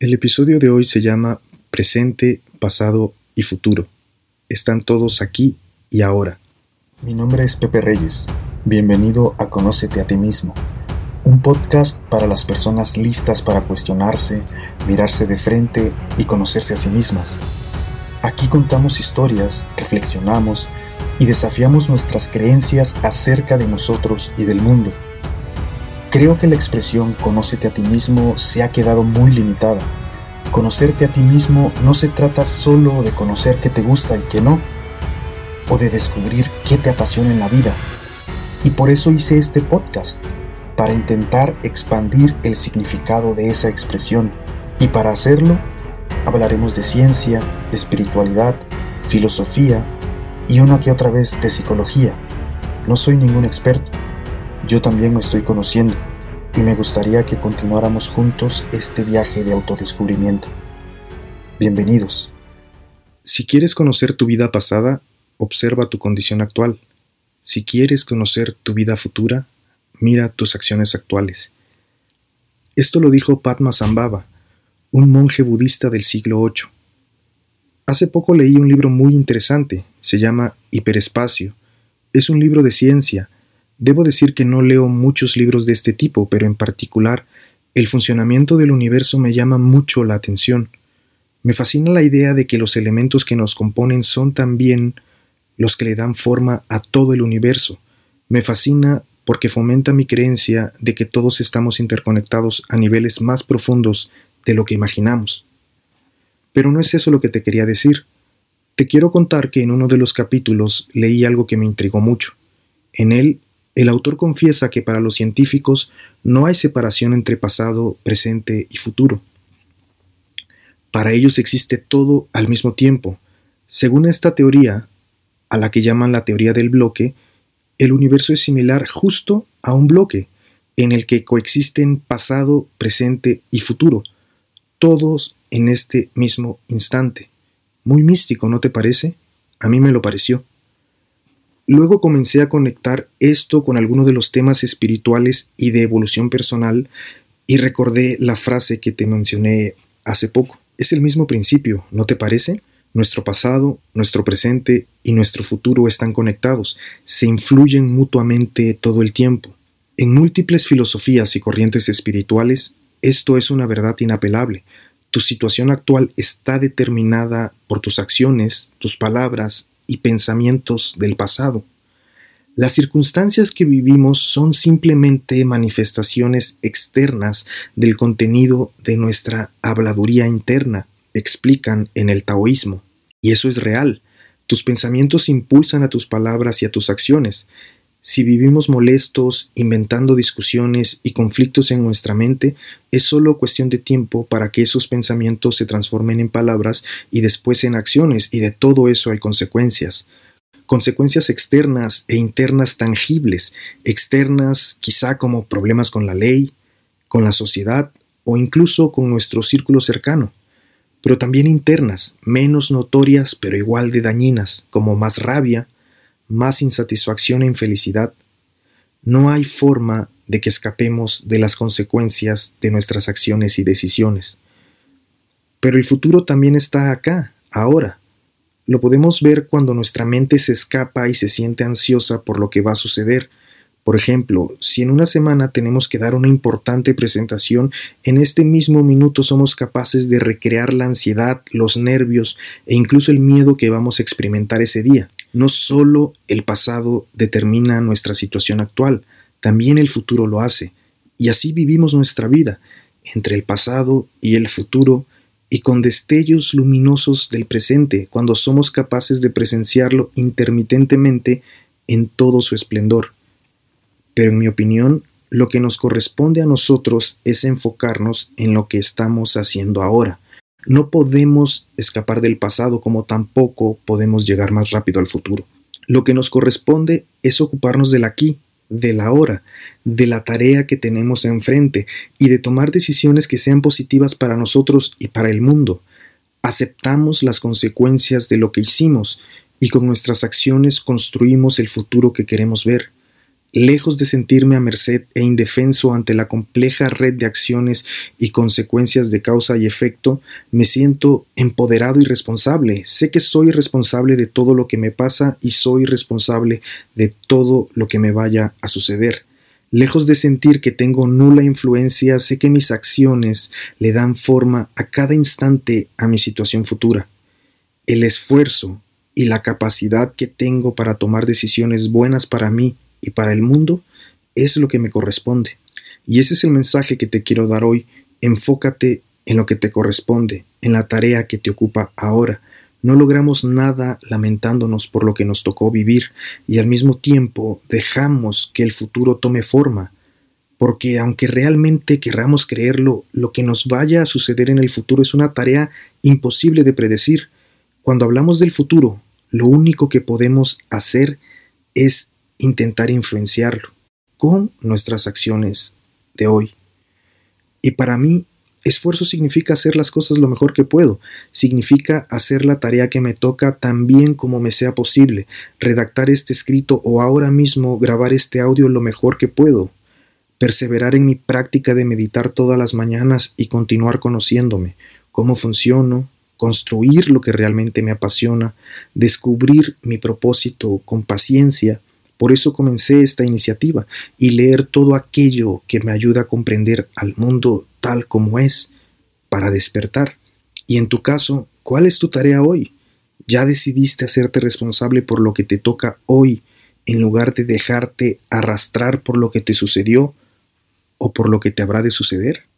El episodio de hoy se llama Presente, Pasado y Futuro. Están todos aquí y ahora. Mi nombre es Pepe Reyes. Bienvenido a Conócete a ti mismo, un podcast para las personas listas para cuestionarse, mirarse de frente y conocerse a sí mismas. Aquí contamos historias, reflexionamos y desafiamos nuestras creencias acerca de nosotros y del mundo. Creo que la expresión conócete a ti mismo se ha quedado muy limitada. Conocerte a ti mismo no se trata solo de conocer qué te gusta y qué no, o de descubrir qué te apasiona en la vida. Y por eso hice este podcast, para intentar expandir el significado de esa expresión. Y para hacerlo, hablaremos de ciencia, espiritualidad, filosofía y una que otra vez de psicología. No soy ningún experto yo también me estoy conociendo y me gustaría que continuáramos juntos este viaje de autodescubrimiento. Bienvenidos. Si quieres conocer tu vida pasada, observa tu condición actual. Si quieres conocer tu vida futura, mira tus acciones actuales. Esto lo dijo Padma Sambhava, un monje budista del siglo VIII. Hace poco leí un libro muy interesante, se llama Hiperespacio. Es un libro de ciencia, Debo decir que no leo muchos libros de este tipo, pero en particular, el funcionamiento del universo me llama mucho la atención. Me fascina la idea de que los elementos que nos componen son también los que le dan forma a todo el universo. Me fascina porque fomenta mi creencia de que todos estamos interconectados a niveles más profundos de lo que imaginamos. Pero no es eso lo que te quería decir. Te quiero contar que en uno de los capítulos leí algo que me intrigó mucho. En él el autor confiesa que para los científicos no hay separación entre pasado, presente y futuro. Para ellos existe todo al mismo tiempo. Según esta teoría, a la que llaman la teoría del bloque, el universo es similar justo a un bloque, en el que coexisten pasado, presente y futuro, todos en este mismo instante. Muy místico, ¿no te parece? A mí me lo pareció. Luego comencé a conectar esto con algunos de los temas espirituales y de evolución personal y recordé la frase que te mencioné hace poco. Es el mismo principio, ¿no te parece? Nuestro pasado, nuestro presente y nuestro futuro están conectados, se influyen mutuamente todo el tiempo. En múltiples filosofías y corrientes espirituales, esto es una verdad inapelable. Tu situación actual está determinada por tus acciones, tus palabras y pensamientos del pasado. Las circunstancias que vivimos son simplemente manifestaciones externas del contenido de nuestra habladuría interna, explican en el taoísmo. Y eso es real. Tus pensamientos impulsan a tus palabras y a tus acciones. Si vivimos molestos, inventando discusiones y conflictos en nuestra mente, es solo cuestión de tiempo para que esos pensamientos se transformen en palabras y después en acciones, y de todo eso hay consecuencias. Consecuencias externas e internas tangibles, externas quizá como problemas con la ley, con la sociedad o incluso con nuestro círculo cercano, pero también internas, menos notorias pero igual de dañinas, como más rabia, más insatisfacción e infelicidad, no hay forma de que escapemos de las consecuencias de nuestras acciones y decisiones. Pero el futuro también está acá, ahora. Lo podemos ver cuando nuestra mente se escapa y se siente ansiosa por lo que va a suceder, por ejemplo, si en una semana tenemos que dar una importante presentación, en este mismo minuto somos capaces de recrear la ansiedad, los nervios e incluso el miedo que vamos a experimentar ese día. No solo el pasado determina nuestra situación actual, también el futuro lo hace. Y así vivimos nuestra vida, entre el pasado y el futuro, y con destellos luminosos del presente, cuando somos capaces de presenciarlo intermitentemente en todo su esplendor. Pero en mi opinión, lo que nos corresponde a nosotros es enfocarnos en lo que estamos haciendo ahora. No podemos escapar del pasado como tampoco podemos llegar más rápido al futuro. Lo que nos corresponde es ocuparnos del aquí, del ahora, de la tarea que tenemos enfrente y de tomar decisiones que sean positivas para nosotros y para el mundo. Aceptamos las consecuencias de lo que hicimos y con nuestras acciones construimos el futuro que queremos ver. Lejos de sentirme a merced e indefenso ante la compleja red de acciones y consecuencias de causa y efecto, me siento empoderado y responsable. Sé que soy responsable de todo lo que me pasa y soy responsable de todo lo que me vaya a suceder. Lejos de sentir que tengo nula influencia, sé que mis acciones le dan forma a cada instante a mi situación futura. El esfuerzo y la capacidad que tengo para tomar decisiones buenas para mí y para el mundo es lo que me corresponde. Y ese es el mensaje que te quiero dar hoy. Enfócate en lo que te corresponde, en la tarea que te ocupa ahora. No logramos nada lamentándonos por lo que nos tocó vivir y al mismo tiempo dejamos que el futuro tome forma, porque aunque realmente querramos creerlo, lo que nos vaya a suceder en el futuro es una tarea imposible de predecir. Cuando hablamos del futuro, lo único que podemos hacer es intentar influenciarlo con nuestras acciones de hoy. Y para mí, esfuerzo significa hacer las cosas lo mejor que puedo, significa hacer la tarea que me toca tan bien como me sea posible, redactar este escrito o ahora mismo grabar este audio lo mejor que puedo, perseverar en mi práctica de meditar todas las mañanas y continuar conociéndome, cómo funciono, construir lo que realmente me apasiona, descubrir mi propósito con paciencia, por eso comencé esta iniciativa y leer todo aquello que me ayuda a comprender al mundo tal como es, para despertar. Y en tu caso, ¿cuál es tu tarea hoy? ¿Ya decidiste hacerte responsable por lo que te toca hoy en lugar de dejarte arrastrar por lo que te sucedió o por lo que te habrá de suceder?